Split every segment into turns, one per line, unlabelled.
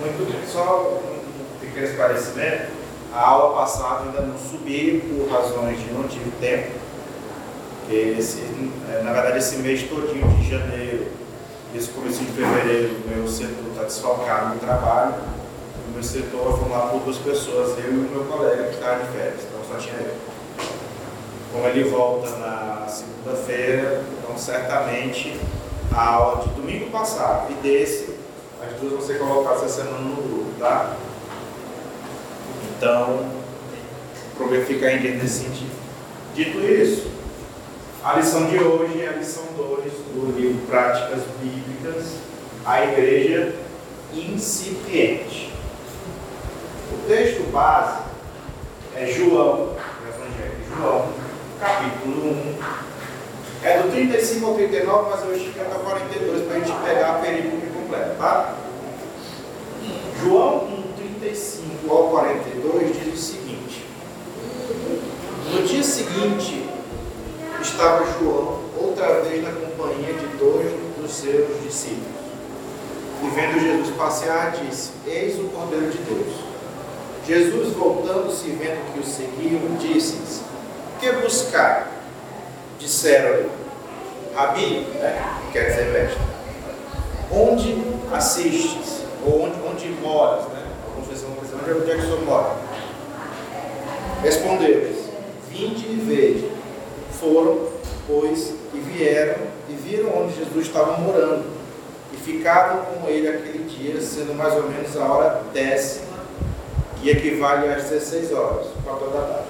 Muito bem. Só um pequeno esclarecimento. A aula passada ainda não subi por razões de não tive tempo. Esse, é, na verdade, esse mês todinho de janeiro, esse começo de fevereiro, meu setor está desfalcado no trabalho. O meu setor é formado por duas pessoas, eu e o meu colega que está de férias, então só tinha eu. Como ele volta na segunda-feira, então certamente a aula de domingo passado e desse, duas vão ser colocadas essa semana no grupo, tá? Então, prometo ficar em dia nesse sentido. Dito isso, a lição de hoje é a lição 2 do livro Práticas Bíblicas, a Igreja Incipiente. O texto base é João, o Evangelho de João, capítulo 1. É do 35 ao 39, mas eu até 42 para a gente pegar a perícope completa, tá? João 1, 35 ao 42 diz o seguinte: No dia seguinte, estava João outra vez na companhia de dois dos seus discípulos. E vendo Jesus passear, disse: Eis o Cordeiro de Deus. Jesus, voltando-se e vendo que o seguiam, disse-lhes: Que buscar? Disseram-lhe: Rabi, né? quer dizer mestre, onde assistes? Ou onde, onde moras? Né? Alguns vezes onde é que o senhor mora? Respondeu-lhes: Vinde e vede. Foram, pois, e vieram e viram onde Jesus estava morando. E ficaram com ele aquele dia, sendo mais ou menos a hora décima, que equivale às 16 horas, quatro da tarde.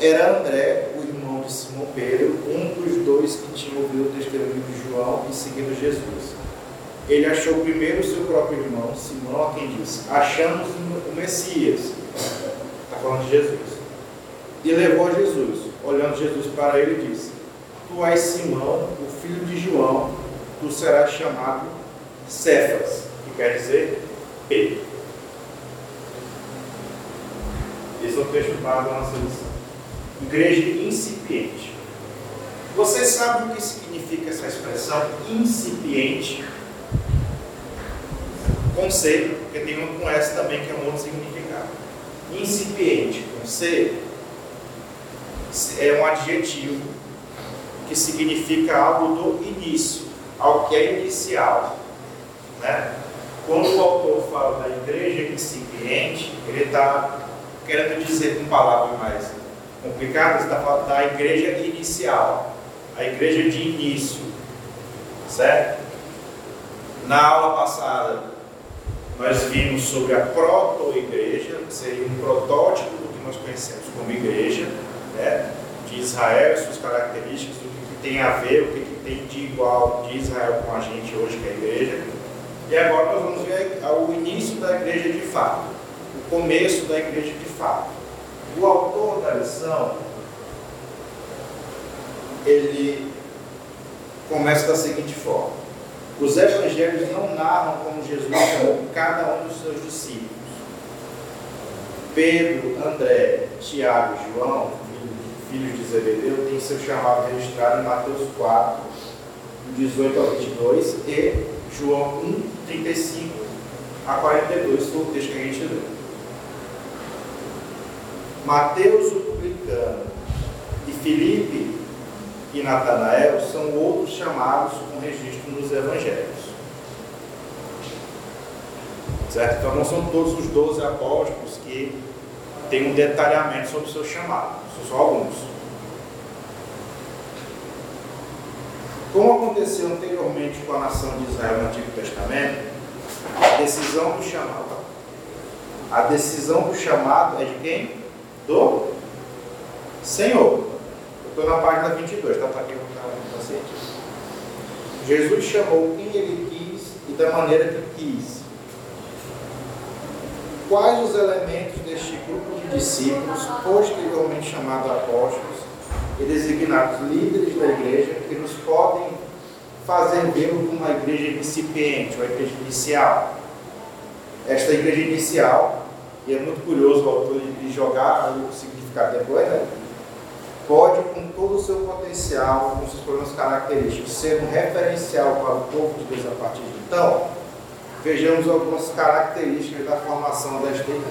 Era André, o irmão de Simão Pedro, um dos dois que tinham ouvido o testemunho de João e seguido Jesus. Ele achou primeiro o seu próprio irmão, Simão, a quem disse: Achamos o Messias. Está falando de Jesus. E levou Jesus. Olhando Jesus para ele, disse: Tu és Simão, o filho de João, tu serás chamado Cefas, que quer dizer Pedro. Esse é o texto para a nossa. Igreja incipiente. Você sabe o que significa essa expressão incipiente? Conceito, porque tem um com S também que é um outro significado. Incipiente, com C, é um adjetivo que significa algo do início, algo que é inicial. Né? Quando o autor fala da igreja incipiente, ele está querendo dizer com palavras mais complicadas, está falando da igreja inicial, a igreja de início, certo? Na aula passada, nós vimos sobre a proto-igreja, que seria um protótipo do que nós conhecemos como igreja, né? de Israel, suas características, do tem a ver, o que, que tem de igual de Israel com a gente hoje, que é a igreja. E agora nós vamos ver o início da igreja de fato, o começo da igreja de fato. O autor da lição, ele começa da seguinte forma: os evangelhos não narram como Jesus chamou cada um dos seus discípulos. Pedro, André, Tiago João filhos de Zebedeu, tem seu chamado registrado em Mateus 4, 18 ao 22 e João 1, 35 a 42, foi o texto que a gente leu. Mateus, o publicano, e Filipe e Natanael são outros chamados com registro nos evangelhos. Certo? Então não são todos os 12 apóstolos que têm um detalhamento sobre o seu chamado são só alguns. Como aconteceu anteriormente com a nação de Israel no Antigo Testamento, a decisão do chamado. A decisão do chamado é de quem? Do Senhor. Estou na página 22, tá? Para quem não está paciente. Jesus chamou quem ele quis e da maneira que quis. Quais os elementos deste grupo discípulos, posteriormente chamados apóstolos, e designados líderes da igreja, que nos podem fazer ver uma igreja incipiente, uma igreja inicial. Esta igreja inicial, e é muito curioso o autor de jogar o significado depois, né? pode, todo o seu potencial, com seus problemas característicos, um referencial para o povo de Deus a partir de então, vejamos algumas características da formação desta igreja.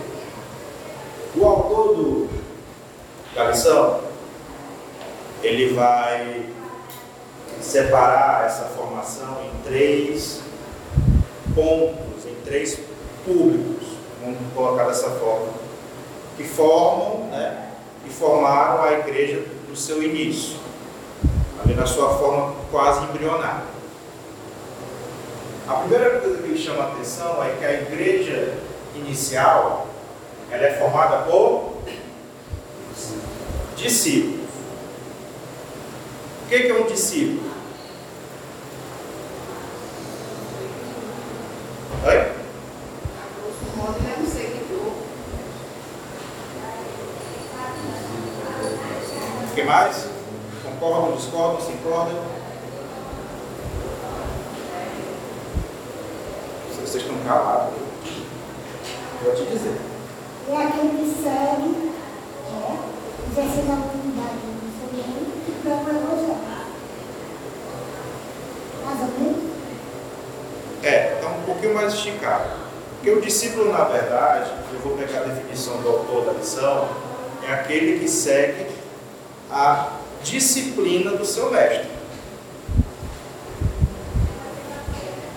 O autor do, da lição, ele vai separar essa formação em três pontos, em três públicos, vamos colocar dessa forma, que formam, né, que formaram a igreja seu início, ali na sua forma quase embrionária. A primeira coisa que ele chama a atenção é que a igreja inicial ela é formada por discípulos. O que é um discípulo? Oi? O que mais? Concordam, discordam, se incordam? Vocês estão calados. Vou te dizer.
É aquele que segue, é, exercendo a autoridade do reino e procura o evangelho. Mais ou menos?
É, está um pouquinho mais esticado. Porque o discípulo, na verdade, eu vou pegar a definição do autor da lição, é aquele que segue a disciplina do seu mestre.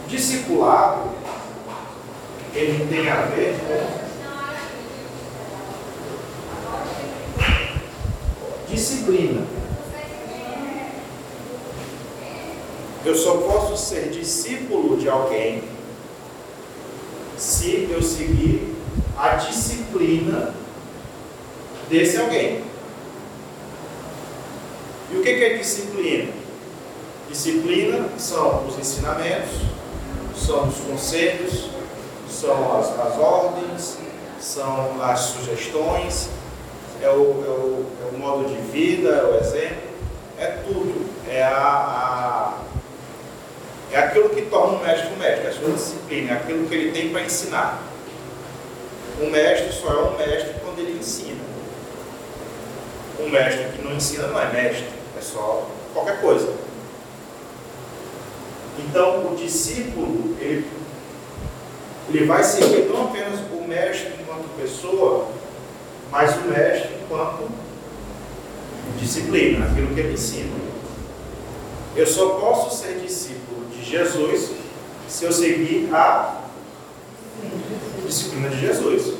Discipulado, ele tem a ver com disciplina. Eu só posso ser discípulo de alguém se eu seguir a disciplina desse alguém. E o que é disciplina? Disciplina são os ensinamentos, são os conselhos, são as, as ordens, são as sugestões, é o, é, o, é o modo de vida, é o exemplo, é tudo. É a, a é aquilo que torna um um mestre, é a sua disciplina, é aquilo que ele tem para ensinar. Um mestre só é um mestre quando ele ensina. Um mestre que não ensina não é mestre, é só qualquer coisa. Então, o discípulo, ele, ele vai seguir não apenas o mestre enquanto pessoa, mas o mestre enquanto disciplina, aquilo que ele ensina. Eu só posso ser discípulo de Jesus se eu seguir a disciplina de Jesus.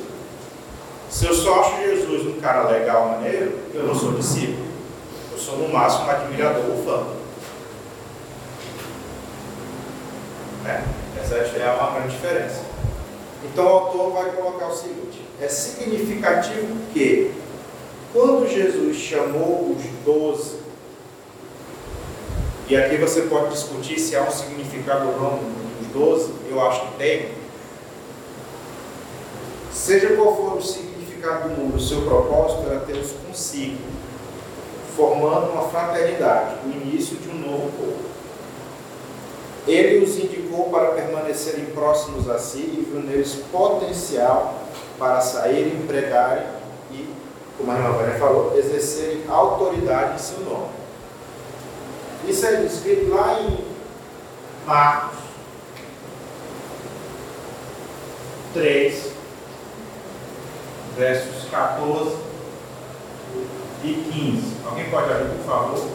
Se eu só acho Jesus um cara legal, maneiro, eu não sou discípulo. Sou no máximo um admirador ou fã. Né? Essa é uma grande diferença. Então o autor vai colocar o seguinte: é significativo que, quando Jesus chamou os doze e aqui você pode discutir se há um significado ou não dos 12, eu acho que tem. Seja qual for o significado do mundo, o seu propósito era ter-os consigo, formando uma fraternidade, o início de um novo povo. Ele os indicou para permanecerem próximos a si e viu neles potencial para saírem, pregarem e, como a irmã Vânia falou, exercerem autoridade em seu nome. Isso é descrito lá em Marcos 3, versos 14 e 15. Alguém pode abrir, por favor?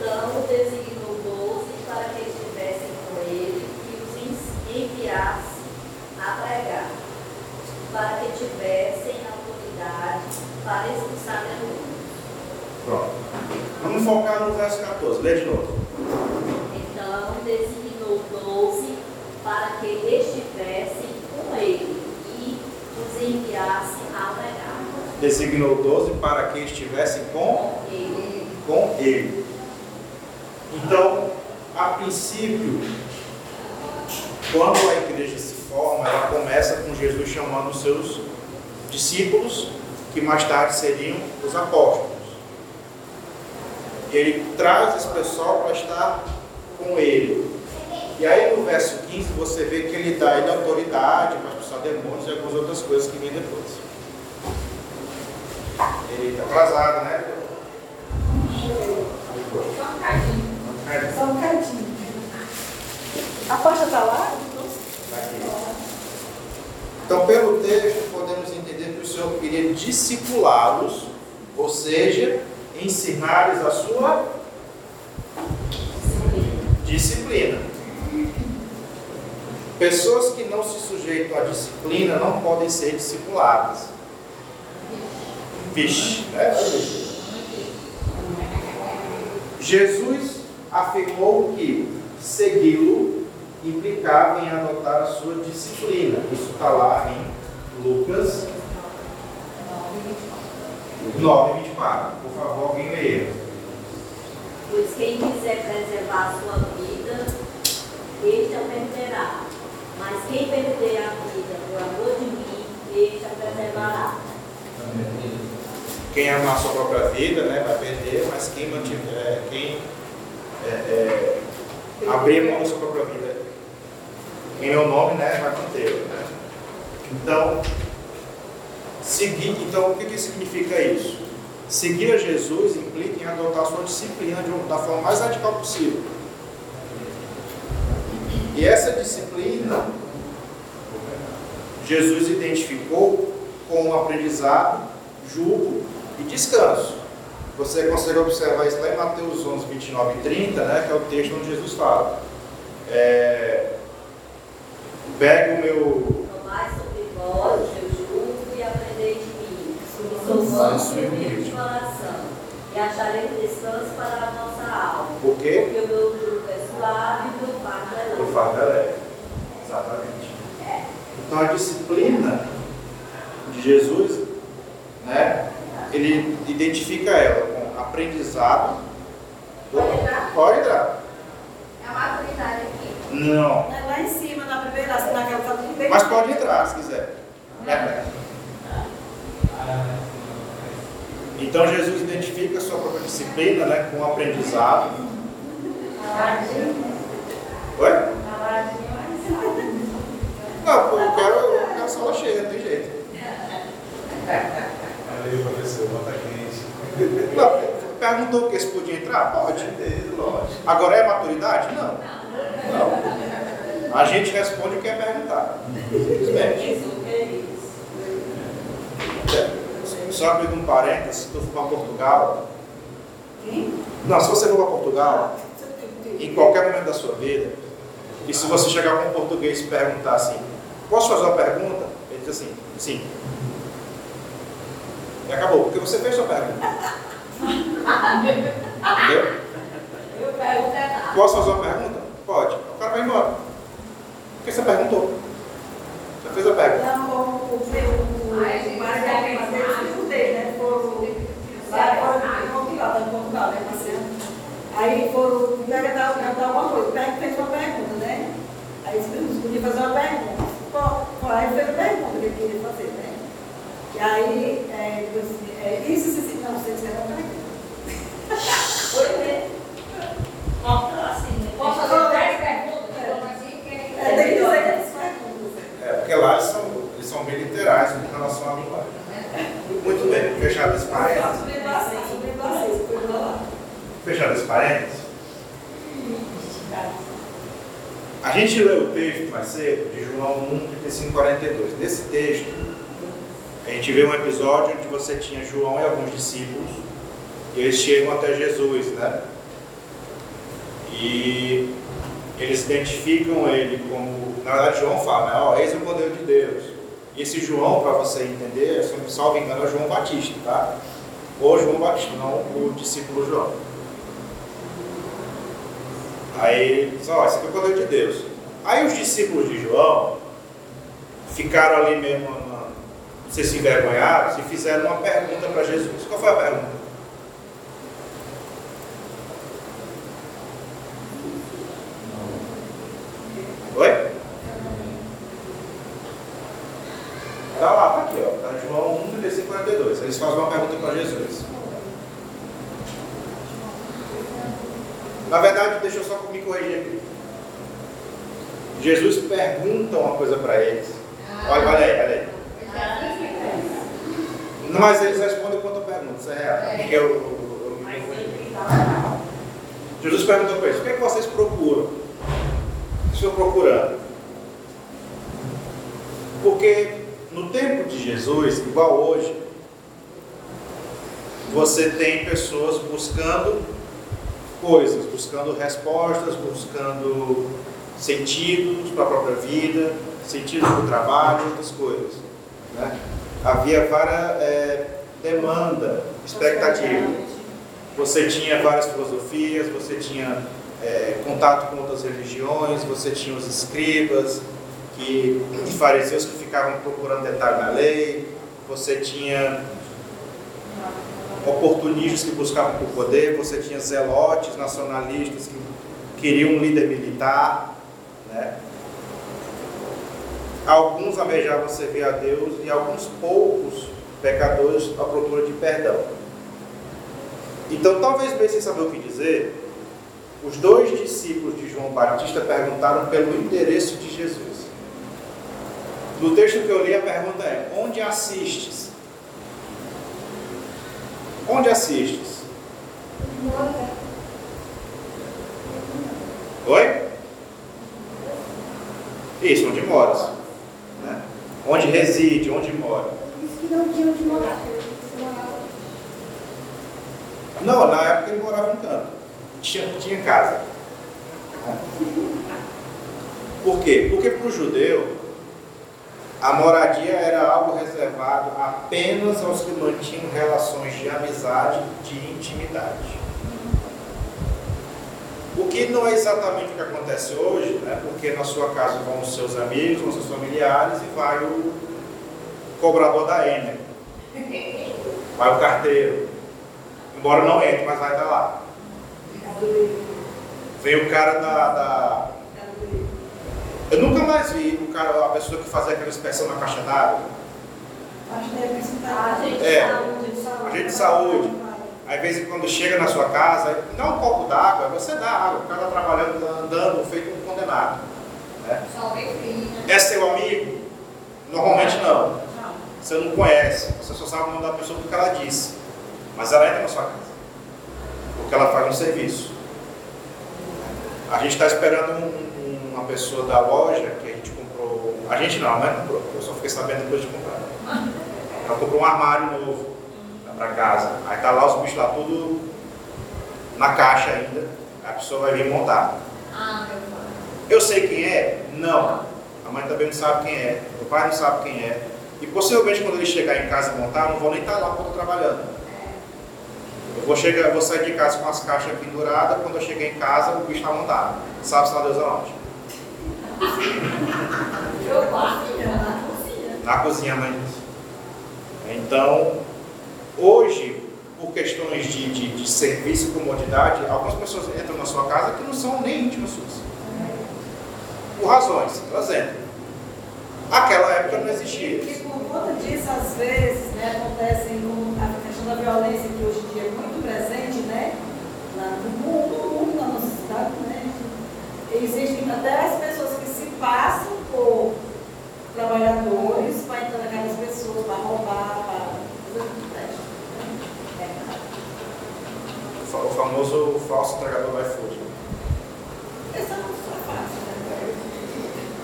Então designou doze para que estivessem com ele enviasse a pregar, para que tivessem autoridade para expulsar demônios.
Pronto. Vamos focar no verso 14. Lê de novo.
Então designou doze para que estivessem com ele e os enviasse a pregar.
Designou doze para que estivessem com
ele.
Com ele. Então, a princípio, quando a igreja se forma, ela começa com Jesus chamando os seus discípulos, que mais tarde seriam os apóstolos. Ele traz esse pessoal para estar com ele. E aí no verso 15 você vê que ele dá ele autoridade para expulsar demônios e algumas outras coisas que vêm depois. Ele está atrasado, né?
Só um cadinho.
A porta está lá?
Então, pelo texto, podemos entender que o Senhor queria discipulá-los, ou seja, ensinar-lhes a sua disciplina. Pessoas que não se sujeitam à disciplina não podem ser discipuladas. Vixe, né? Jesus afirmou que segui-lo implicava em adotar a sua disciplina. Isso está lá em Lucas 9, 24. Por favor, alguém leia.
Pois quem quiser preservar a sua vida, este a perderá. Mas quem perder a vida por amor de mim, este a preservará.
Quem amar a sua própria vida né, vai perder, mas quem, mantiver, quem é, é, abrir mão da sua própria vida em meu nome, né, vai manter. Né? Então, seguir, então, o que, que significa isso? Seguir a Jesus implica em adotar sua disciplina da forma mais radical possível. E essa disciplina, Jesus identificou com o aprendizado, julgo e descanso. Você consegue observar isso lá em Mateus 11, 29 e 30, né, que é o texto onde Jesus fala. É, pega o meu.
Tomai sobre vós o seu jugo e aprendei de mim. E humilde de coração. E achareis descanso para a nossa alma.
Por quê?
Porque o meu jugo é suave e o meu fardo é
O
leve.
fardo é leve. Exatamente. Então a disciplina de Jesus, né? Ele identifica ela com aprendizado.
Pode entrar?
Pode entrar.
É a maturidade aqui.
Não.
É lá em cima, na primeira, naquela foto bem.
Mas pode entrar se quiser. É. Então Jesus identifica a sua própria disciplina né, com o aprendizado. Oi? Não, pô, eu quero, eu quero a sala cheia, não tem jeito.
Valeu, professor, bota quente.
Não, perguntou que se podia entrar? Pode.
Lógico.
Agora é maturidade? Não. Não. A gente responde o que é perguntar. Simplesmente.
É isso?
Só abrindo um parênteses, se tu for para Portugal.
Quem?
Não, se você for para Portugal, em qualquer momento da sua vida, e se você chegar com um português e perguntar assim, posso fazer uma pergunta? Ele diz assim, sim. E acabou, porque você fez sua pergunta. Entendeu?
É.
Posso fazer uma pergunta? Pode. O cara vai embora. Porque você perguntou. Você fez a pergunta.
Não, o, o, o, o dele, eu né? Foram lá em Portugal, tá em Portugal, né? Aí foram perguntar, alguma coisa. Pega fez uma pergunta, né? Aí eles podiam fazer uma pergunta. Pô, aí fez a pergunta que ele queria fazer, né? E aí, é, ele disse é, isso se se não, vocês querem uma pergunta.
Oi, né? Assim, né?
Posso fazer 10 perguntas? Então, assim, que
É, tem que eles perguntam.
É, porque lá eles são, são bem literais com relação à linguagem. Muito bem, fechado esse parênteses. Fechado esse parênteses. A gente leu o texto mais cedo de João 1, 35 42. Nesse texto, a gente vê um episódio onde você tinha João e alguns discípulos, e eles chegam até Jesus, né? E eles identificam ele como. Na verdade, João fala, né? Ó, eis o poder de Deus. Esse João, para você entender, se não salvo engano, é João Batista, tá? Ou João Batista, não o discípulo João. Aí ele ó, esse aqui é o poder de Deus. Aí os discípulos de João ficaram ali mesmo, não sei se envergonhados, e fizeram uma pergunta para Jesus. Qual foi a pergunta? Oi? Tá lá, tá aqui, ó. Tá João 1, 35, 42. Eles fazem uma pergunta para Jesus. Na verdade, deixa eu só me corrigir aqui. Jesus pergunta uma coisa para eles. Olha, olha aí, olha aí. Mas eles respondem quanto a pergunta. isso é real.
É.
Eu, eu, eu. Jesus perguntou para eles: o que é que vocês procuram? Estão procurando? Porque no tempo de Jesus, igual hoje, você tem pessoas buscando coisas, buscando respostas, buscando sentidos para a própria vida, sentidos para o trabalho, outras coisas. né? Havia várias é, demanda, expectativa. Você tinha várias filosofias, você tinha é, contato com outras religiões, você tinha os escribas que, e fariseus que ficavam procurando detalhe na lei, você tinha oportunistas que buscavam por poder, você tinha zelotes nacionalistas que queriam um líder militar, né? Alguns almejavam servir a Deus e alguns poucos pecadores à procura de perdão. Então, talvez mesmo sem saber o que dizer, os dois discípulos de João Batista perguntaram pelo interesse de Jesus. No texto que eu li, a pergunta é: onde assistes? Onde assistes? Oi? Isso, onde moras. Né? Onde reside, onde mora.
Diz que não tinha onde morar.
Não, na época ele morava em canto. Tinha, tinha casa. Por quê? Porque para o judeu, a moradia era algo reservado apenas aos que mantinham relações de amizade, de intimidade. O que não é exatamente o que acontece hoje, né? porque na sua casa vão os seus amigos, vão os seus familiares e vai o cobrador da Ener, vai o carteiro, embora não entre, mas vai estar lá. Vem o cara da, da- Eu nunca mais vi o cara, a pessoa que fazia aquela inspeção na caixa d'água.
Acho que deve estar.
A gente
É.
saúde.
Agente de saúde. Aí, de vez em quando chega na sua casa, dá um copo d'água, você dá água, o cara está trabalhando, tá andando, feito um condenado. Né?
Né?
É seu amigo? Normalmente não. Você não conhece, você só sabe o nome da pessoa porque ela disse. Mas ela entra na sua casa. Porque ela faz um serviço. A gente está esperando um- uma pessoa da loja que a gente comprou. A gente não, né? Comprou. Eu só fiquei sabendo depois de comprar. Ela comprou um armário novo para casa. Aí tá lá os bichos lá tudo na caixa ainda. A pessoa vai vir montar.
Ah.
Eu sei quem é? Não. A mãe também não sabe quem é. O pai não sabe quem é. E possivelmente quando ele chegar em casa e montar, eu não vou nem estar lá quando eu trabalhando. Eu vou, chegar, eu vou sair de casa com as caixas penduradas, quando eu chegar em casa, o bicho está montado. Sabe-se lá Deus aonde? Na cozinha, mãe. Então, hoje, por questões de, de, de serviço e comodidade, algumas pessoas entram na sua casa que não são nem íntimas suas. Por razões, elas entram. Aquela época não existia
Que
isso.
por conta disso, às vezes, né, acontece a questão da violência que hoje em dia é muito presente, né? Na, no mundo, no mundo, na nossa cidade, né? Existem até as pessoas que se passam por trabalhadores para entrar na casa das pessoas, para roubar, para fazer o que presta. É.
O fa- O famoso falso entregador do iFood. né?
Essa não é fácil, né?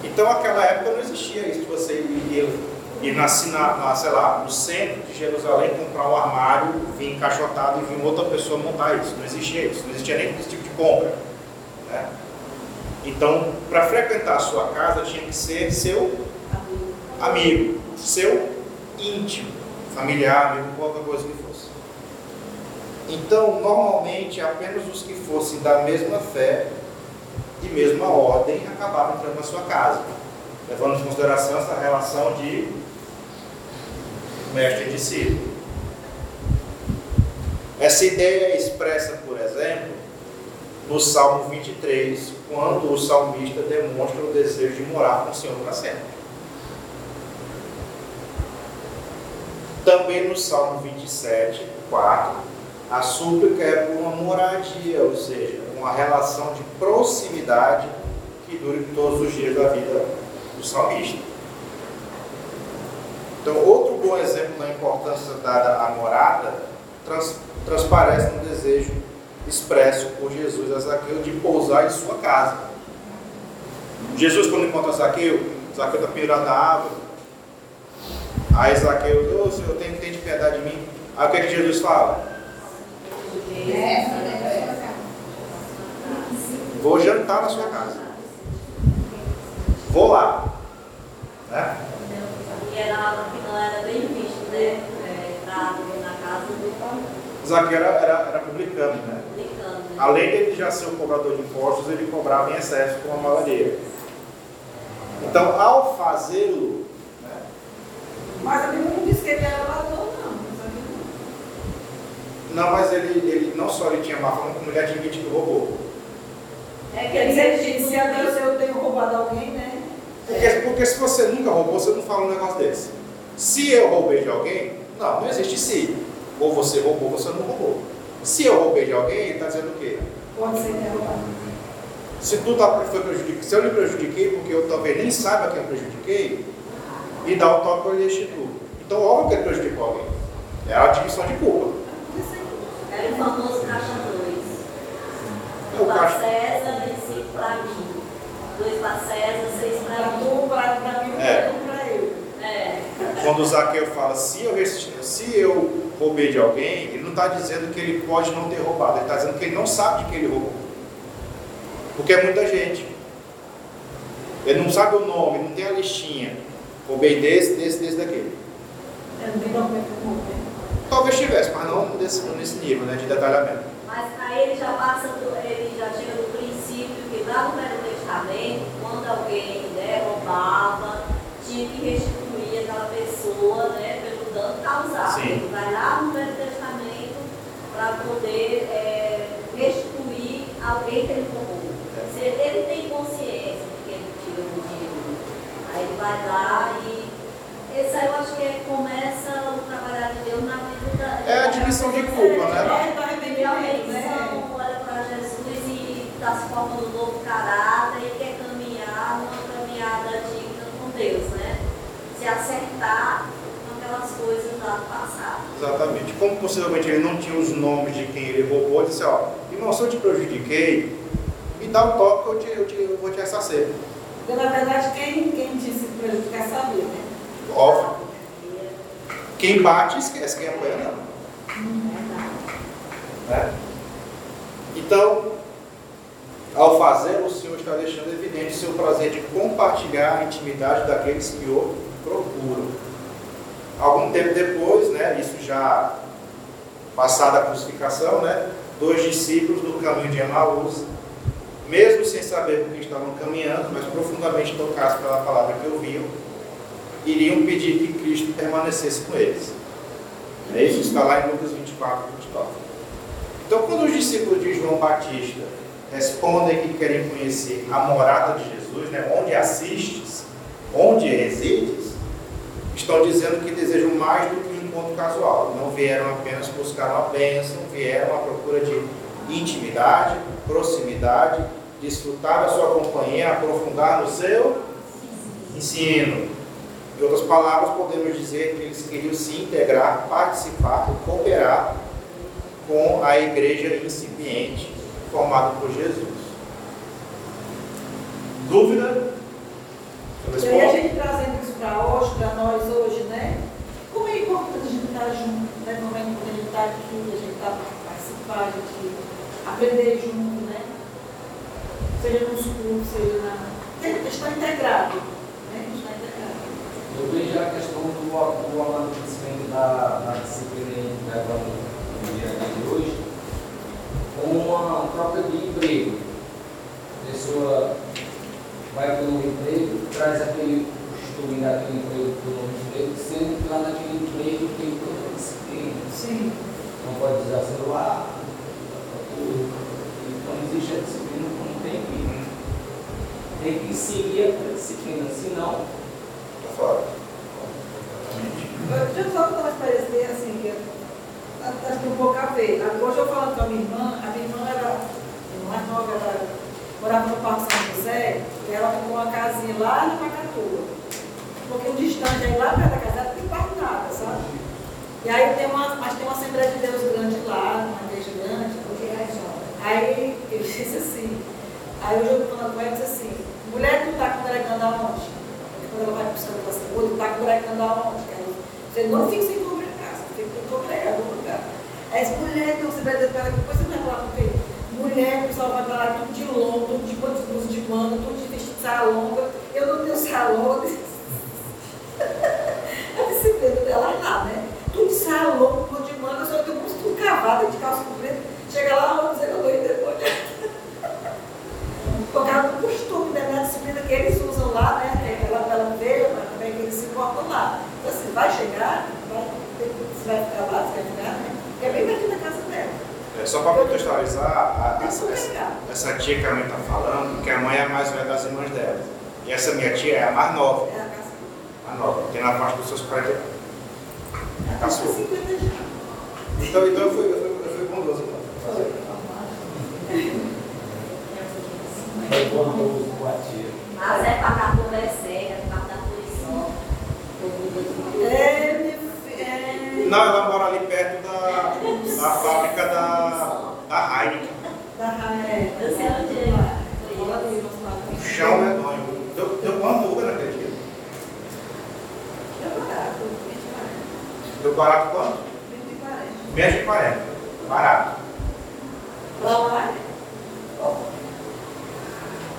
Então, naquela época não existia isso de você ir, ir na, sina- na, sei lá, no centro de Jerusalém comprar um armário, vir encaixotado e vir outra pessoa montar isso. Não existia isso. Não existia nem esse tipo de compra. né? Então, para frequentar a sua casa, tinha que ser seu amigo, seu íntimo, familiar, amigo, qualquer coisa que fosse. Então, normalmente, apenas os que fossem da mesma fé e mesma ordem acabavam entrando na sua casa, levando em consideração essa relação de mestre e discípulo. Essa ideia é expressa, por exemplo, no Salmo 23, quando o salmista demonstra o desejo de morar com o Senhor para sempre. Também no Salmo 27, 4, a súplica é por uma moradia, ou seja, uma relação de proximidade que dure todos os dias da vida do salmista. Então, outro bom exemplo da importância dada à morada trans- transparece no desejo expresso por Jesus a Zaqueu de pousar em sua casa. Jesus, quando encontra Zaqueu, Zaqueu está pendurado na árvore. Aí Zaqueu, ô Senhor, tem, tem de piedade de mim. Aí o que, é que Jesus fala? Vou jantar na sua casa. Vou lá. Né?
E era algo que não era bem visto, né? É, Entrado na casa do
Zaqueu era, era, era publicano, né?
publicano. né?
Além dele já ser um cobrador de impostos, ele cobrava em excesso com uma malhadeira. Então, ao fazê-lo, né,
Mas a Bíblia não diz que ele era ladrão, não. A não.
mas ele, ele não só ele tinha má fama, como ele admite que roubou.
É que
Quer
ele
dizer,
restituiu
se a Deus eu tenho roubado alguém, né?
Porque, porque se você nunca roubou, você não fala um negócio desse. Se eu roubei de alguém, não, não existe se. Ou você roubou, ou você não roubou. Se eu roubei de alguém, ele está dizendo o quê?
Pode ser que é roubado.
Se tu tá, foi prejudicado, se eu lhe prejudiquei porque eu talvez nem saiba que eu prejudiquei, me dá o toque que eu lhe restituo. Então, óbvio que ele prejudicou alguém. É a admissão de culpa.
Era o famoso caixa 2.
O
Um para
caixa-
César e cinco para mim. Dois para César, seis para
Para
mim.
tu, para para mim,
É.
um para eu.
É.
Quando o Zaqueu fala, se eu, se eu roubei de alguém, ele não está dizendo que ele pode não ter roubado, ele está dizendo que ele não sabe de que ele roubou. Porque é muita gente. Ele não sabe o nome, não tem a listinha. Roubei desse, desse, desse, daquele.
Eu não tenho.
Talvez tivesse, mas não desse, nesse nível né, de detalhamento.
Mas aí ele já passa, do, ele já chega do princípio que lá no Velho Testamento, quando alguém né, roubava, tinha que restituir
Sim.
Ele vai lá no Velho Testamento para poder é, restituir alguém que ele roubou. Se ele, tem consciência de que ele tirou o dinheiro, aí ele vai lá e. Esse aí eu acho que é- começa o trabalhar de Deus na vida da.
É a admissão de culpa, né?
É, tá
Ele é
arrependimento, né?
olha para Jesus e está se formando um novo caráter e quer caminhar numa caminhada digna com Deus, né? Se acertar aquelas coisas lá do passado.
Exatamente. Como possivelmente ele não tinha os nomes de quem ele roubou, ele disse, ó, irmão, se eu te prejudiquei, me dá um toque que eu, te, eu, te, eu vou te ressarcer.
Na verdade, quem, quem disse prejudicar sabia, né?
Óbvio. Quem bate, esquece. Quem apanha, não. Né? Então, ao fazer, o Senhor está deixando evidente o seu prazer de compartilhar a intimidade daqueles que o procuram. Tempo depois, né, isso já passada a crucificação, né, dois discípulos no caminho de Emaús, mesmo sem saber por que estavam caminhando, mas profundamente tocados pela palavra que ouviam, iriam pedir que Cristo permanecesse com eles. É isso está lá em Lucas 24, 29. Então, quando os discípulos de João Batista respondem que querem conhecer a morada de Jesus, né, onde assistes, onde resides, estão dizendo que desejam mais do que um encontro casual. Não vieram apenas buscar uma bênção, vieram à procura de intimidade, proximidade, desfrutar da sua companhia, aprofundar no seu ensino. Em outras palavras, podemos dizer que eles queriam se integrar, participar, cooperar com a igreja incipiente formada por Jesus. Dúvida?
E aí a gente trazendo isso para hoje, para nós hoje, né? Como é importante a gente estar junto, né? Como é importante a gente estar aqui, a gente estar participar, a gente aprender junto, né? Seja nos cursos, seja na. Estar integrado. Né? Estar integrado.
Eu vejo a questão do, do amadurecimento da, da disciplina que a gente leva no, no dia de hoje como uma troca de emprego. A pessoa vai para um traz aquele costume daquele emprego novo emprego, sendo que lá naquele emprego tem toda a disciplina.
Sim.
Não pode usar celular, tudo. Então existe a disciplina como tem que. Tem que seguir a disciplina, senão
Está fora.
Eu- Deixa eu só contar uma experiência dele, assim, que eu- acho que um pouco a ver. Hoje eu falando com a minha irmã, a minha irmã era mais nova, ela morava no Parque São José, e ela comprou uma casinha lá no Macatua. Um pouquinho distante, aí lá perto da casa dela, não tem quase nada, sabe? E aí tem uma, mas tem uma Assembleia de Deus grande lá, uma igreja grande. Aí ele disse assim, aí eu jogo falando com ela e disse assim, mulher, tu tá congregando aonde? Porque quando ela vai buscando ela assim, tu tá congregando aonde? Aí eu, Você não fica sem congregar, você tem que congregar em algum lugar. Aí essa mulher tem uma Assembleia de Deus, ela, depois você vai falar com ele. Mulher, o pessoal vai pra lá tudo de longo, tudo de quantos blusas de manga, tudo de vestido de saia longa. Eu não tenho saia longa. A disciplina dela lá, né? Tudo de saia longa, tudo de manga, só tenho busto tudo cavado, de calça comprida. Chega lá, vamos dizer que eu dou depois. Por causa do costume, né? Da disciplina que eles usam lá, né? Que é aquela ela veio, mas também que eles se portam lá. Então assim, vai chegar, vai, você vai ficar lá, você vai ficar, né? Porque é bem perto da casa dela.
É, só para contextualizar, a- a-
Isso é
essa,
legal.
essa tia que a mãe está falando, que a mãe é a mais velha das irmãs dela. E essa minha tia é a mais nova,
É a casa
a nova, tem na parte dos seus 40 anos.
É a casa
Caçula.
50 já.
Então, então eu fui, eu fui, eu fui bondoso. Então.
É.
Mas é para dar por seca, para dar
É, é,
Não, ela mora ali perto da, da fábrica da, da Heineken.
da Raé.
Eu sei onde é.
O chão medonho. Deu, deu quanto Uber naquele dia?
É barato, 20 e 40.
Deu barato quanto?
20 40.
Menos de 40. Barato.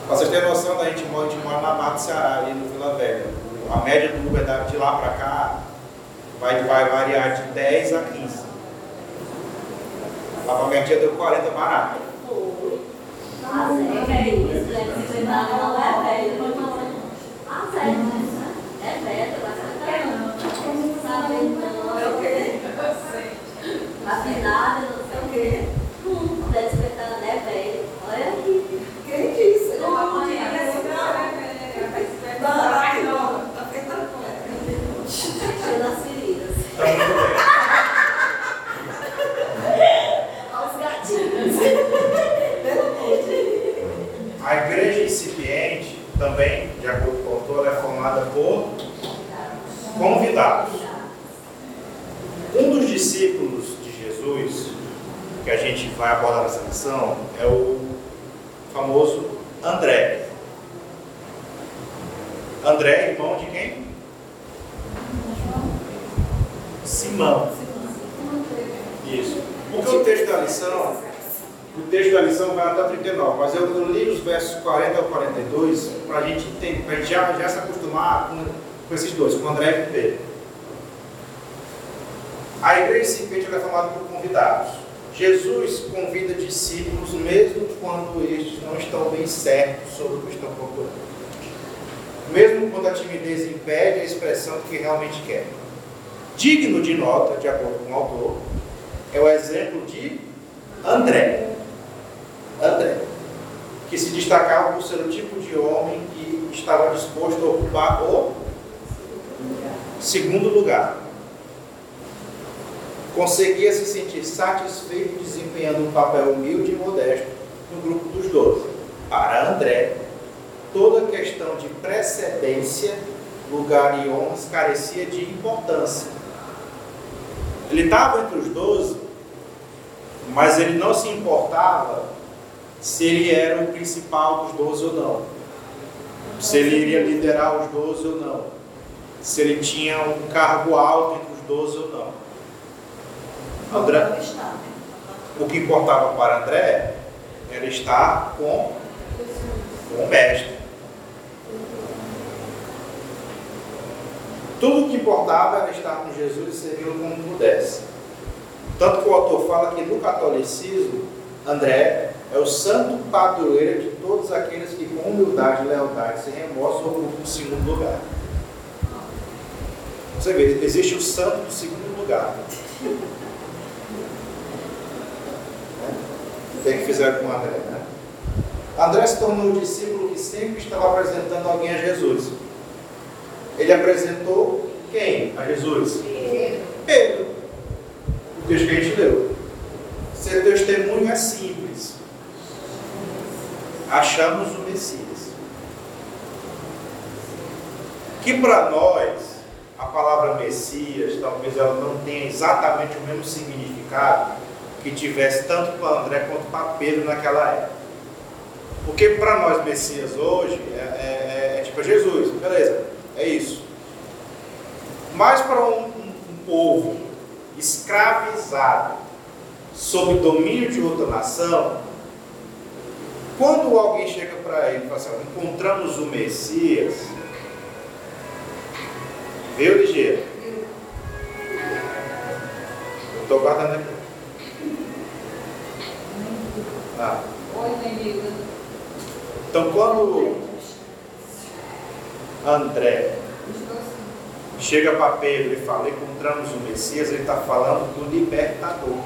Pra
vocês terem noção, a gente mora, a gente mora na Barra do Ceará, ali no Vila Velha. A média do Uber de lá pra cá vai, vai variar de 10 a 15. Lá pra minha tia deu 40 barato.
Mas é que é né? Cuidar não é velho. Mas é,
também, de acordo com o autor, é formada por convidados. Discípulos de Jesus, que a gente vai abordar nessa lição, é o famoso André. André, irmão de quem? Simão. Isso. Porque o texto da lição, o texto da lição vai até o 39, mas eu, li os versos 40 ao 42 para a gente, ter- pra gente já, já se acostumar com, com esses dois, com André e Pedro. A igreja ela é formada por convidados. Jesus convida discípulos mesmo quando estes não estão bem certos sobre o que estão procurando. Mesmo quando a timidez impede a expressão do que realmente querem. Digno de nota, de acordo com o autor, é o exemplo de André. André, que se destacava por ser o tipo de homem que estava disposto a ocupar o segundo lugar. Conseguia se sentir satisfeito desempenhando um papel humilde e modesto no grupo dos doze. Para André, toda questão de precedência, lugar e honras carecia de importância. Ele estava entre os doze, mas ele não se importava se ele era o principal dos doze ou não. Se ele iria liderar os doze ou não. Se ele tinha um cargo alto entre os doze ou não. André, o que importava para André era estar com, com o mestre. Tudo o que importava era estar com Jesus e servi-lo como pudesse. Tanto que o autor fala que no catolicismo, André é o santo padroeiro de todos aqueles que com humildade e lealdade se remorso ocupam o segundo lugar. Você vê, existe o santo do segundo lugar. Que é que fizeram com André, né? André se tornou o discípulo que sempre estava apresentando alguém a Jesus. Ele apresentou quem a Jesus? Pedro. O texto que a gente leu. Seu testemunho é simples. Achamos o Messias. Que para nós a palavra Messias, talvez ela não tenha exatamente o mesmo significado que tivesse tanto para André quanto para Pedro naquela época. Porque para nós Messias hoje é, é, é, é tipo Jesus, beleza, é isso. Mas para um, um, um povo escravizado, sob domínio de outra nação, quando alguém chega para ele e fala assim, encontramos o Messias, viu ligeiro? Estou guardando aqui. Ah. Então quando André chega para Pedro e fala, encontramos o Messias, ele está falando do libertador.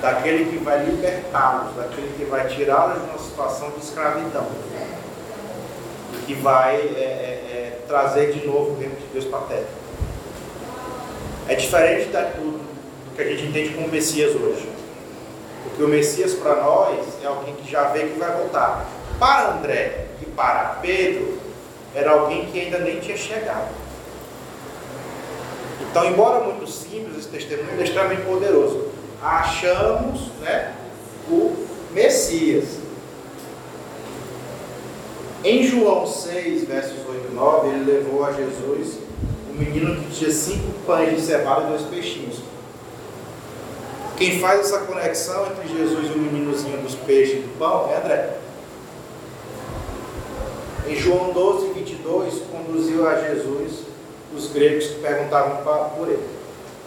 Daquele que vai libertá-los, daquele que vai tirá-los de uma situação de escravidão. E que vai é, é, é, trazer de novo o reino de Deus para a terra. É diferente daquilo do que a gente entende como Messias hoje. Porque o Messias para nós é alguém que já veio que vai voltar. Para André e para Pedro, era alguém que ainda nem tinha chegado. Então, embora muito simples, esse testemunho é extremamente poderoso. Achamos né, o Messias. Em João 6, versos 8 e 9, ele levou a Jesus um menino que tinha cinco pães de cevada e dois peixinhos. Quem faz essa conexão entre Jesus e o meninozinho dos peixes e do pão é André. Em João 12, 22, conduziu a Jesus os gregos que perguntavam por ele.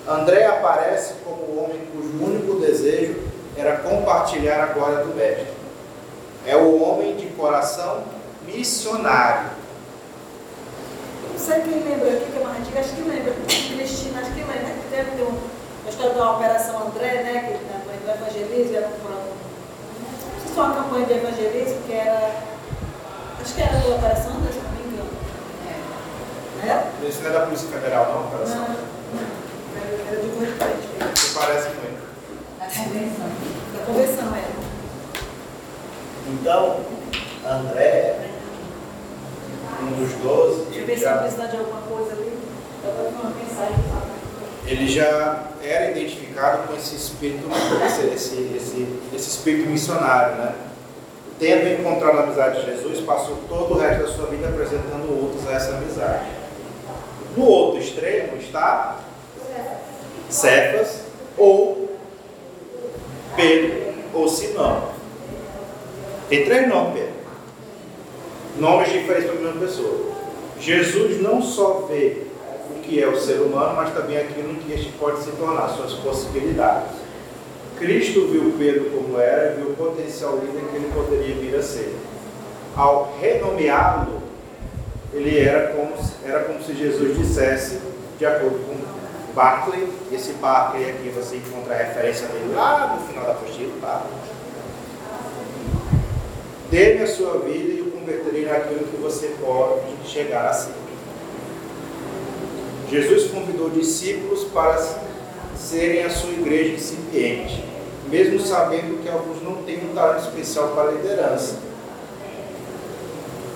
André aparece como o homem cujo único desejo era compartilhar a glória do Mestre. É o homem de coração missionário.
Não sei quem lembra aqui, que é mais antiga, acho que lembra. Cristina, acho que lembra. Que teve um, uma história da Operação André, né? Que na campanha do evangelismo era um, não sei se foi uma campanha de evangelismo que era. Acho que era da Operação André, se não me engano. É?
Isso não é da Polícia Federal, não, operação?
Não, não. Era de cor de frente.
Parece muito.
Da convenção, é.
Então, André, um dos doze,
Deixa eu
ele
ver se eu
já,
precisar de alguma coisa ali. Eu vou uma mensagem.
Ele já era identificado com esse espírito, esse, esse, esse, esse espírito missionário, né? Tendo encontrado a amizade de Jesus, passou todo o resto da sua vida apresentando outros a essa amizade. No outro extremo está Cefas ou Pedro ou Simão. Tem três nomes, Pedro. Nomes diferentes para a mesma pessoa. Jesus não só vê que é o ser humano, mas também aquilo que este pode se tornar, suas possibilidades. Cristo viu Pedro como era e viu o potencial líder que ele poderia vir a ser. Ao renomeá-lo, ele era como, era como se Jesus dissesse, de acordo com Barclay, esse Barclay aqui você encontra a referência dele lá no final da apostila, tá? Dê-me a sua vida e o converterei naquilo que você pode chegar a ser. Jesus convidou discípulos para serem a sua igreja incipiente, mesmo sabendo que alguns não têm um talento especial para a liderança.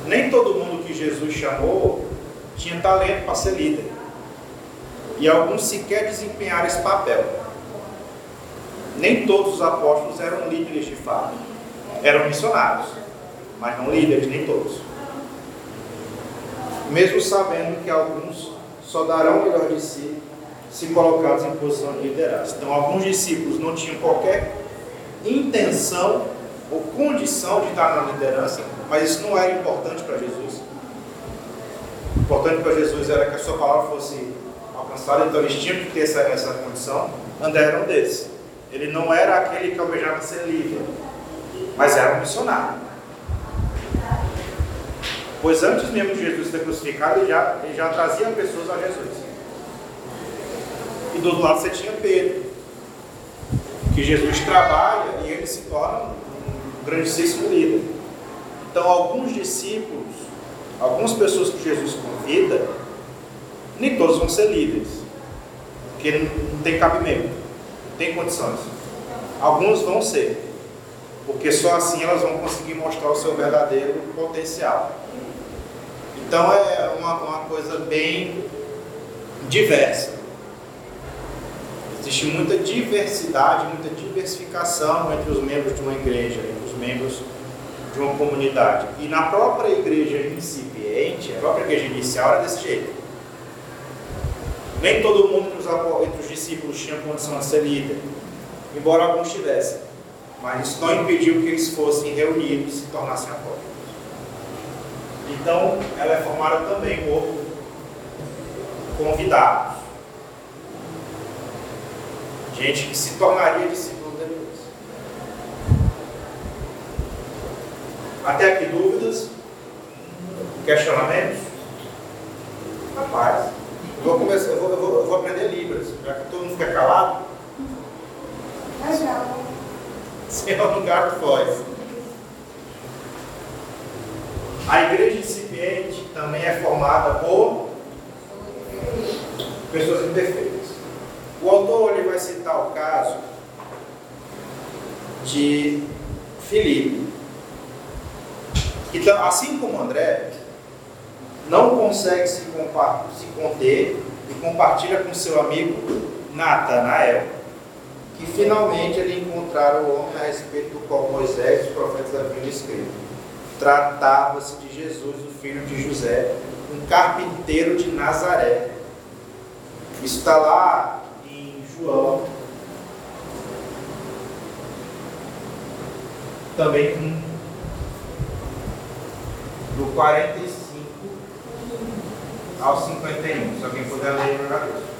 Nem todo mundo que Jesus chamou tinha talento para ser líder. E alguns sequer desempenharam esse papel. Nem todos os apóstolos eram líderes de fato. Eram missionários, mas não líderes, nem todos. Mesmo sabendo que alguns só darão o melhor de si se colocados em posição de liderança. Então, alguns discípulos não tinham qualquer intenção ou condição de estar na liderança, mas isso não era importante para Jesus. O importante para Jesus era que a sua palavra fosse alcançada, então eles tinham que ter essa, essa condição. André era um desses. Ele não era aquele que almejava ser livre, mas era um missionário. Pois antes mesmo de Jesus ser crucificado, ele já, ele já trazia pessoas a Jesus. E do outro lado você tinha Pedro, que Jesus trabalha e ele se torna um grandíssimo líder. Então, alguns discípulos, algumas pessoas que Jesus convida, nem todos vão ser líderes, porque não tem cabimento, não tem condições. Alguns vão ser, porque só assim elas vão conseguir mostrar o seu verdadeiro potencial. Então é uma, uma coisa bem diversa. Existe muita diversidade, muita diversificação entre os membros de uma igreja, entre os membros de uma comunidade. E na própria igreja incipiente, a própria igreja inicial era desse jeito. Nem todo mundo entre os, discípulos tinha condição de ser líder, embora alguns tivessem. Mas isso não impediu que eles fossem reunidos e se tornassem apóstolos. Então, ela é formada também por convidados. Gente que se tornaria discípulo depois. Até aqui dúvidas? Questionamentos? Rapaz, eu vou, começar, eu vou, eu vou, eu vou aprender Libras, já que todo mundo fica calado. Senhor no gato foge. A igreja incipiente também é formada por pessoas imperfeitas. O autor ele vai citar o caso de Filipe, que assim como André, não consegue se, se conter e compartilha com seu amigo Natanael, que finalmente ele encontraram o homem a respeito do qual Moisés e os profetas haviam escrito. Tratava-se de Jesus, o filho de José, um carpinteiro de Nazaré. Isso está lá em João. Também do 45 ao 51. Se alguém puder ler, eu agradeço.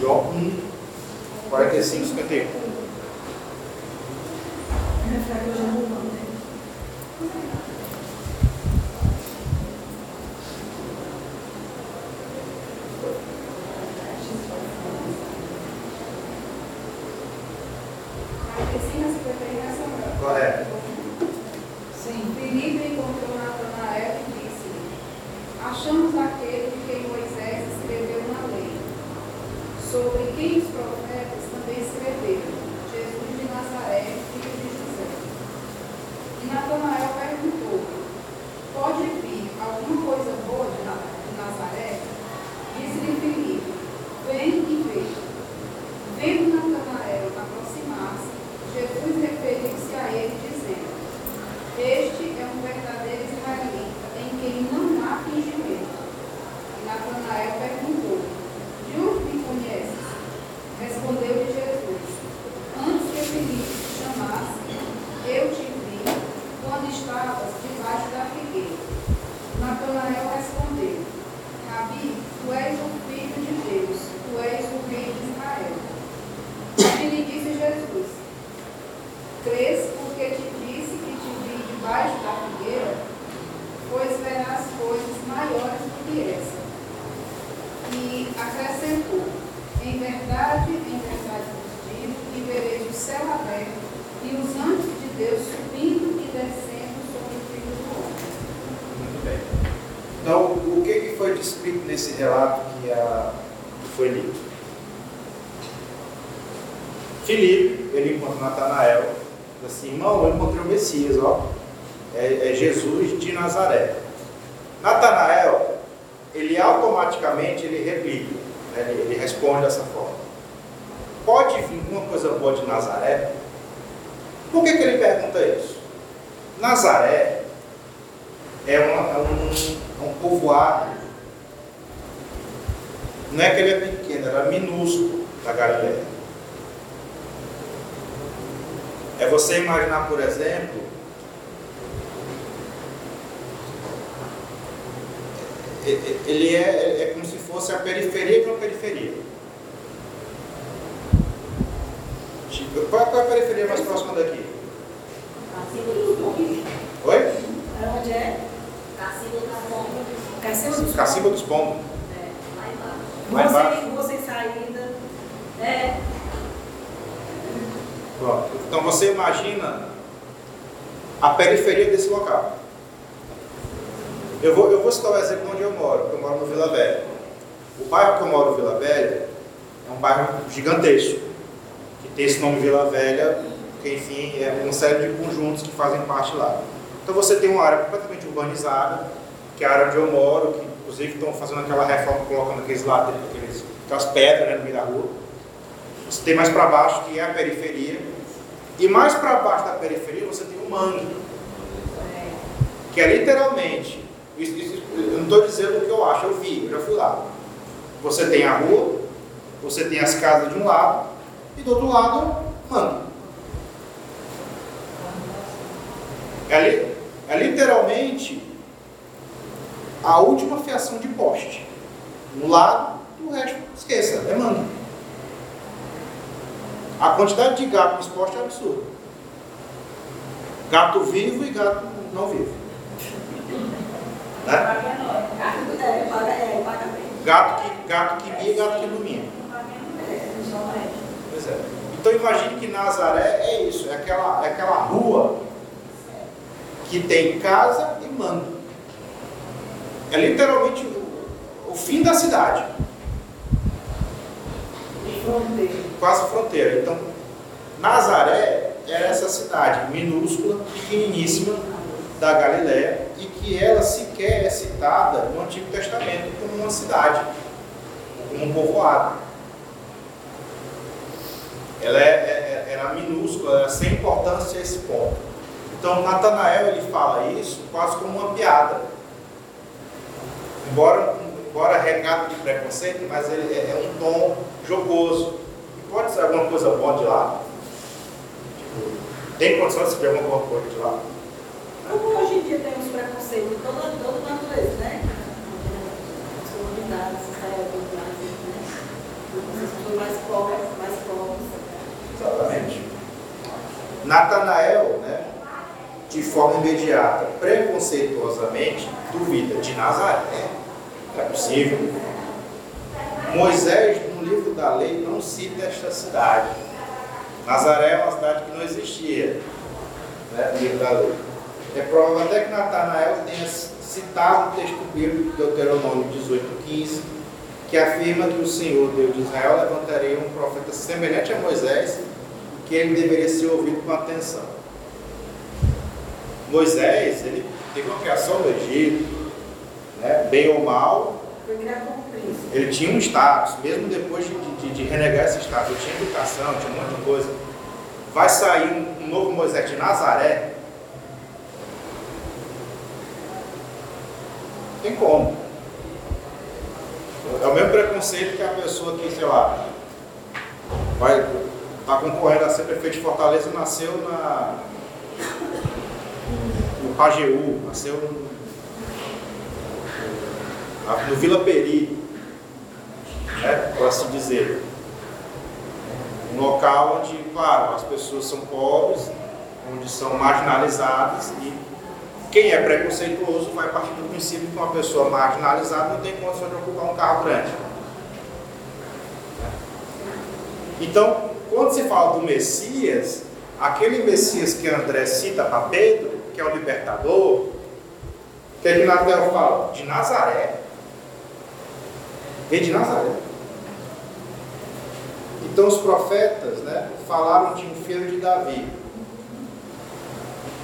João 1, 45, 51.
me E Natanael perguntou: Pode vir alguma coisa boa de Na- de Nazaré? Disse-lhe Filipe: Vem e veja. Vendo Natanael aproximar-se, Jesus referiu-se a ele, dizendo: Este é um verdadeiro israelita, em quem não há fingimento. E Natanael perguntou: De onde me conheces? Respondeu-lhe Jesus: Antes que Filipe te chamasse, eu te vi quando estavas debaixo da figueira. Natanael respondeu: Rabi, tu és o filho de Deus, tu és o rei de Israel. E lhe disse Jesus: Crês porque te disse que te vi debaixo da figueira? Pois verás coisas maiores do que essa. E acrescentou: Em verdade, em verdade vos digo que vereis o céu aberto e os anjos de Deus subindo e descendo sobre o filho do homem.
Muito bem. Então, o que, que foi descrito nesse relato que, a, que foi lido? Filipe, ele encontra Natanael, diz assim, irmão, eu encontrei o Messias, ó. É, é Jesus de Nazaré. Natanael, ele automaticamente ele replica, né? ele, ele responde dessa forma. Pode vir alguma coisa boa de Nazaré? Por que, que ele pergunta isso? Nazaré é, uma- é um, povoado. Não é que ele é pequeno, era minúsculo da Galileia. É você imaginar, por exemplo, ele é, é como se fosse a periferia de uma periferia. Tipo, Qual qual é a periferia mais próxima daqui?
Pombos.
Oi?
Onde é?
Cacimbo dos Pombos.
Cacimba dos
Cacimba Pombos.
É, lá embaixo.
Rua sem saída.
É,
Pronto. Então você imagina a periferia desse local. Eu vou, eu vou citar o exemplo onde eu moro, porque eu moro no Vila Velha. O bairro que eu moro, Vila Velha, é um bairro gigantesco, que tem esse nome Vila Velha, que enfim é uma série de conjuntos que fazem parte lá. Então você tem uma área completamente urbanizada, que é a área onde eu moro, que inclusive estão fazendo aquela reforma, colocando aqueles ladrilhos, aqueles, aquelas pedras né, no meio da rua. Você tem mais para baixo, que é a periferia. E mais para baixo da periferia você tem o mangue. Que é literalmente, isso, isso, eu não estou dizendo o que eu acho, eu vi, eu já fui lá. Você tem a rua, você tem as casas de um lado, e do outro lado, mangue. É, li- é literalmente a última fiação de poste. Um lado, o resto, esqueça, é mangue. A quantidade de gato nesse poste é absurda. Gato vivo e gato não vivo. Né? Gato que, gato que e gato que
principalmente.
Pois é. Então imagine que Nazaré é isso, é aquela, é aquela rua que tem casa e mando. É literalmente o, o fim da cidade,
Fronteira.
quase fronteira. Então, Nazaré era essa cidade minúscula, pequeniníssima da Galiléia e que ela sequer é citada no Antigo Testamento como uma cidade, como um povoado. Ela é, é- é- era minúscula, era sem importância a esse ponto. Então, Natanael ele fala isso quase como uma piada. Embora, embora regado de preconceito, mas ele é, é um tom jocoso. E pode ser alguma coisa boa de lá? Tipo, tem condição de se ver alguma coisa de lá?
Como hoje em dia tem uns preconceitos de toda, toda natureza, né? As comunidades, israelitas, né? As pessoas mais pobres, mais pobres.
Exatamente. Natanael, né, de forma imediata, preconceituosamente, duvida de Nazaré. É possível. Moisés, no livro da lei, não cita esta cidade. Nazaré é uma cidade que não existia né, no livro da lei. É provável até que Natanael tenha citado o texto bíblico de Deuteronômio 18, 15, que afirma que o Senhor, Deus de Israel, levantaria um profeta semelhante a Moisés, que ele deveria ser ouvido com atenção. Moisés, ele teve uma criação no Egito, né, bem ou mal, ele tinha um status, mesmo depois de, de- de renegar esse status, ele tinha educação, tinha um monte de coisa. Vai sair um, um novo Moisés de Nazaré? Tem como. É o mesmo preconceito que a pessoa que, sei lá, vai estar concorrendo a ser prefeito de Fortaleza nasceu na, Pajeú, nasceu no, no Vila Peri, né, por assim dizer. Um local onde, claro, as pessoas são pobres, onde são marginalizadas e quem é preconceituoso vai partir do princípio que uma pessoa marginalizada não tem condição de ocupar um carro grande. Então, quando se fala do Messias, aquele Messias que André cita para Pedro, que é o libertador, o que é que Natel fala? De Nazaré. Veio de Nazaré. Então os profetas né, falaram de um filho de Davi.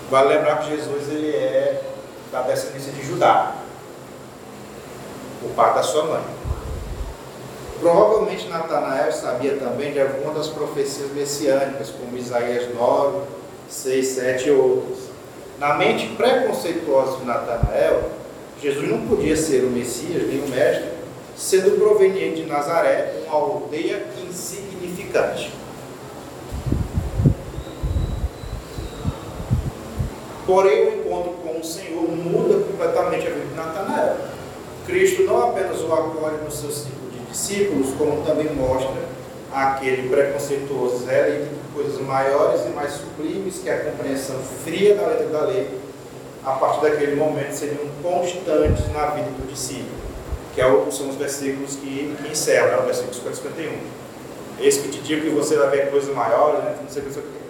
Vale lembrar que Jesus ele é da descendência de Judá, o pai da sua mãe. Provavelmente Natanael sabia também de alguma das profecias messiânicas, como Isaías 9, 6, 7 e outras. Na mente preconceituosa de Natanael, Jesus não podia ser o Messias nem o Mestre, sendo proveniente de Nazaré, uma aldeia insignificante. Porém, o encontro com o Senhor muda completamente a vida de Natanael. Cristo não apenas o acolhe no seu ciclo de discípulos, como também mostra aquele preconceituoso israelita coisas maiores e mais sublimes que a compreensão fria da letra da lei, a partir daquele momento seriam constantes na vida do discípulo, que é são os versículos que, que encerram, né? o versículo 50 e 51. Esse que te digo que você vai ver coisas maiores, né? não sei o que.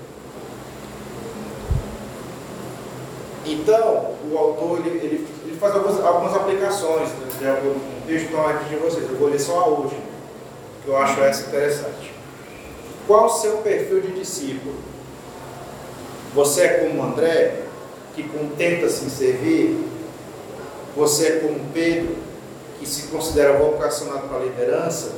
Então, o autor ele, ele, ele faz algumas, algumas aplicações né, de texto aqui de vocês. Eu vou ler só a última, que eu acho essa interessante. Qual o seu perfil de discípulo? Você é como André, que contenta-se em servir? você é como Pedro, que se considera vocacionado para a liderança,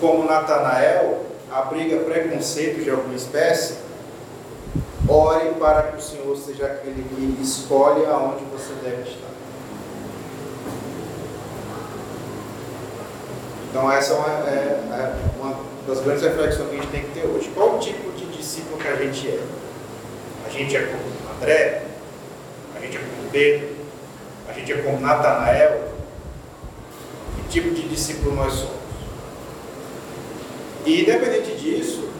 como Natanael, abriga preconceito de alguma espécie, ore para que o Senhor seja aquele que escolhe aonde você deve estar. Então essa é uma, é, é uma das grandes reflexões que a gente tem que ter hoje. Qual o tipo de discípulo que a gente é? A gente é como André? A gente é como Pedro? A gente é como Natanael? Que tipo de discípulo nós somos? E independente disso,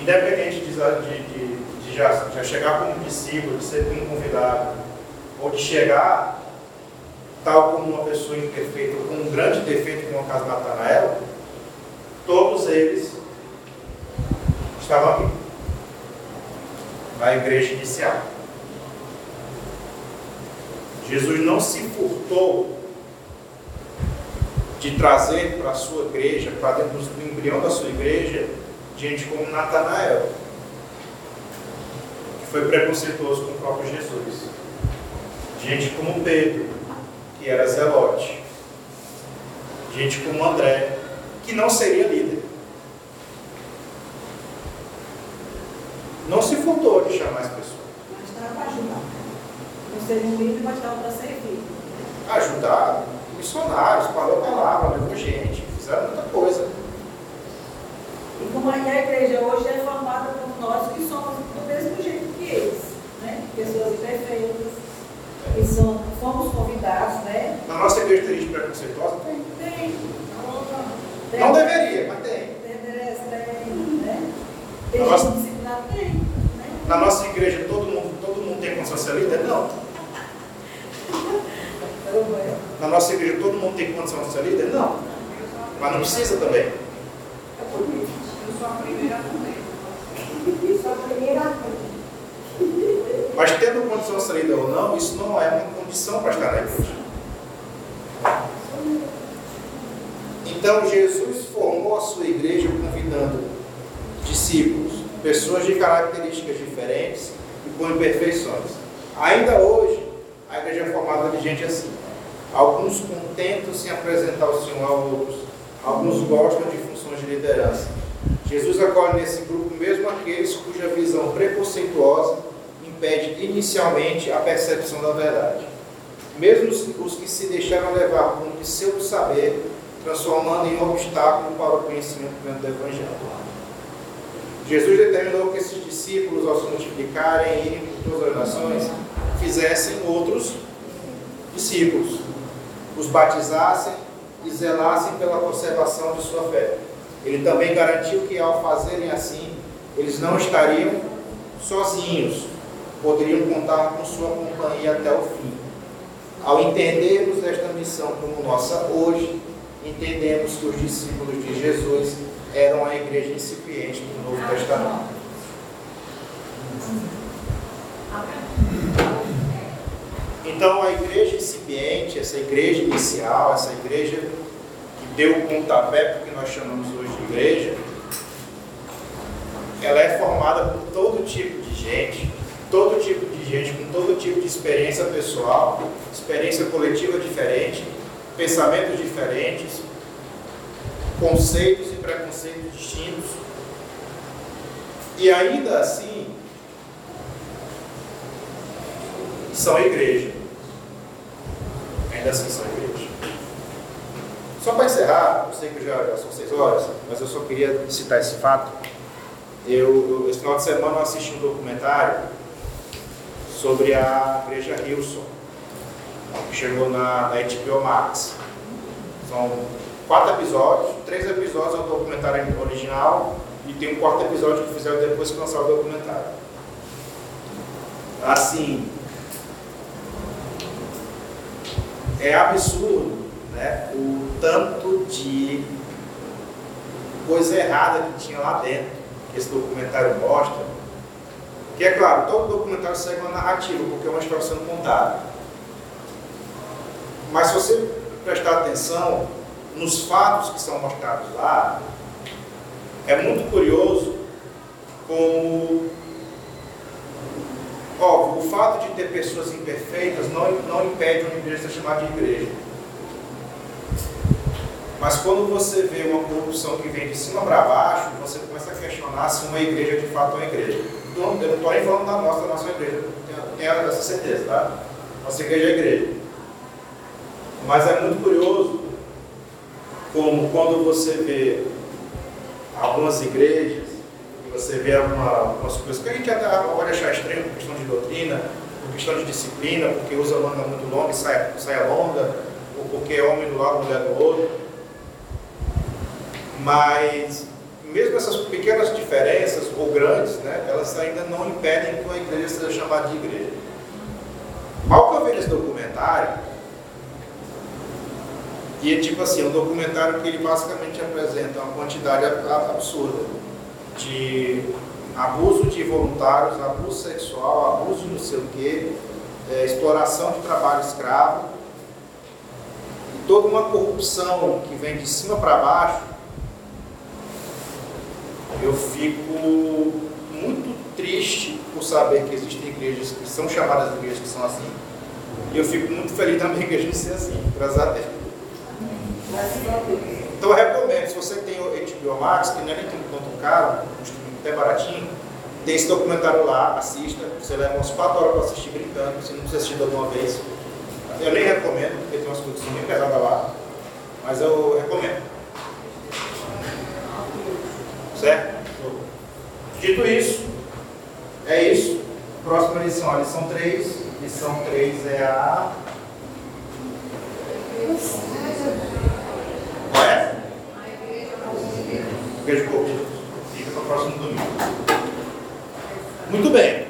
independente de, de, de já, já chegar como discípulo, de ser como convidado, ou de chegar tal como uma pessoa imperfeita, com um grande defeito, como o caso de Natanael, todos eles estavam aqui, na igreja inicial. Jesus não se furtou de trazer para a sua igreja, para dentro do embrião da sua igreja, gente como Natanael, que foi preconceituoso com o próprio Jesus. Gente como Pedro, que era zelote. Gente como André, que não seria líder. Não se furtou de chamar as pessoas.
Mas estava para ajudar. Não seria um líder, mas estava para servir.
Ajudar missionários, falou a palavra, levou gente, fizeram muita coisa.
E como a igreja hoje é formada por nós que somos do mesmo jeito que eles, né? Pessoas imperfeitas, que são, fomos convidados, né?
Na nossa igreja tem gente preconceituosa? Tem.
Tem.
Não deveria, mas tem.
Né? Tem
Na nossa-.
Né?
Na nossa igreja todo mundo, todo mundo tem condição de ser líder? Não. Na nossa igreja todo mundo tem condição de ser líder? Não. Mas não precisa também.
É.
Eu sou a primeira também.
Isso é a primeira coisa.
Mas tendo condição de ser líder ou não, isso não é uma condição para estar na igreja. Então Jesus formou a sua igreja convidando discípulos, pessoas de características diferentes e com imperfeições. Ainda hoje, a igreja é formada de gente assim. Alguns contentam-se em apresentar o Senhor a outros, alguns gostam de funções de liderança. Jesus acolhe nesse grupo mesmo aqueles cuja visão preconceituosa impede inicialmente a percepção da verdade. Mesmo os os que se deixaram levar por um pseudo saber, transformando em um obstáculo para o conhecimento do Evangelho. Jesus determinou que esses discípulos, ao se multiplicarem e irem por todas as nações, fizessem outros discípulos, os batizassem e zelassem pela conservação de sua fé. Ele também garantiu que, ao fazerem assim, eles não estariam sozinhos, poderiam contar com sua companhia até o fim. Ao entendermos esta missão como nossa hoje, entendemos que os discípulos de Jesus eram a igreja incipiente do Novo Testamento. Então, a igreja incipiente, essa igreja inicial, essa igreja que deu o pontapé porque nós chamamos hoje de igreja, ela é formada por todo tipo de gente, todo tipo de gente com todo tipo de experiência pessoal, experiência coletiva diferente, pensamentos diferentes, conceitos e preconceitos distintos. E ainda assim, são igreja. Ainda assim são igreja. Só para encerrar, eu sei que já, já são seis horas, mas eu só queria citar esse fato. Eu, eu- esse final de semana eu assisti um documentário sobre a igreja Hilson, chegou na, na HBO Max. São quatro episódios, três episódios é o documentário original e tem um quarto episódio que fizeram depois que lançaram o documentário. Assim, é absurdo né, o tanto de coisa errada que tinha lá dentro, que esse documentário mostra. Que é claro, todo documentário segue uma narrativa, porque é uma história sendo contada. Mas se você prestar atenção nos fatos que são mostrados lá, é muito curioso como Óbvio, o fato de ter pessoas imperfeitas não, não impede uma igreja ser chamada de igreja. Mas quando você vê uma corrupção que vem de cima para baixo, você começa a questionar se uma igreja de fato é uma igreja. Então, eu não estou nem falando da nossa, da nossa igreja, tenho essa certeza, tá? Nossa igreja é igreja. Mas é muito curioso como quando você vê algumas igrejas, você vê alguma, algumas coisas que a gente até pode achar estranho por questão de doutrina, por questão de disciplina, porque usa manga muito longa e saia, saia longa, ou porque é homem do lado, mulher do outro. Mas mesmo essas pequenas diferenças, ou grandes, né, elas ainda não impedem que uma igreja seja chamada de igreja. Ao que eu vejo esse documentário, e é tipo assim, um documentário que ele basicamente apresenta uma quantidade absurda de abuso de voluntários, abuso sexual, abuso não sei o quê, é, exploração de trabalho escravo, e toda uma corrupção que vem de cima para baixo, eu fico muito triste por saber que existem igrejas que são chamadas de igrejas que são assim. E eu fico muito feliz também que a gente seja assim, graças a Deus. Então eu recomendo, se você tem o HBO Max, que não é nem tanto caro, até baratinho, tem esse documentário lá, assista, você leva umas 4 horas para assistir brincando, você não precisa assistir de uma vez. Eu nem recomendo, porque tem umas coisas bem pesadas lá, mas eu recomendo. Certo? Dito isso, é isso. Próxima lição, a lição 3. Lição 3 é a. Qual é? A Igreja Corpo de Deus. Igreja Corpo. Fica para o próximo domingo. Muito bem.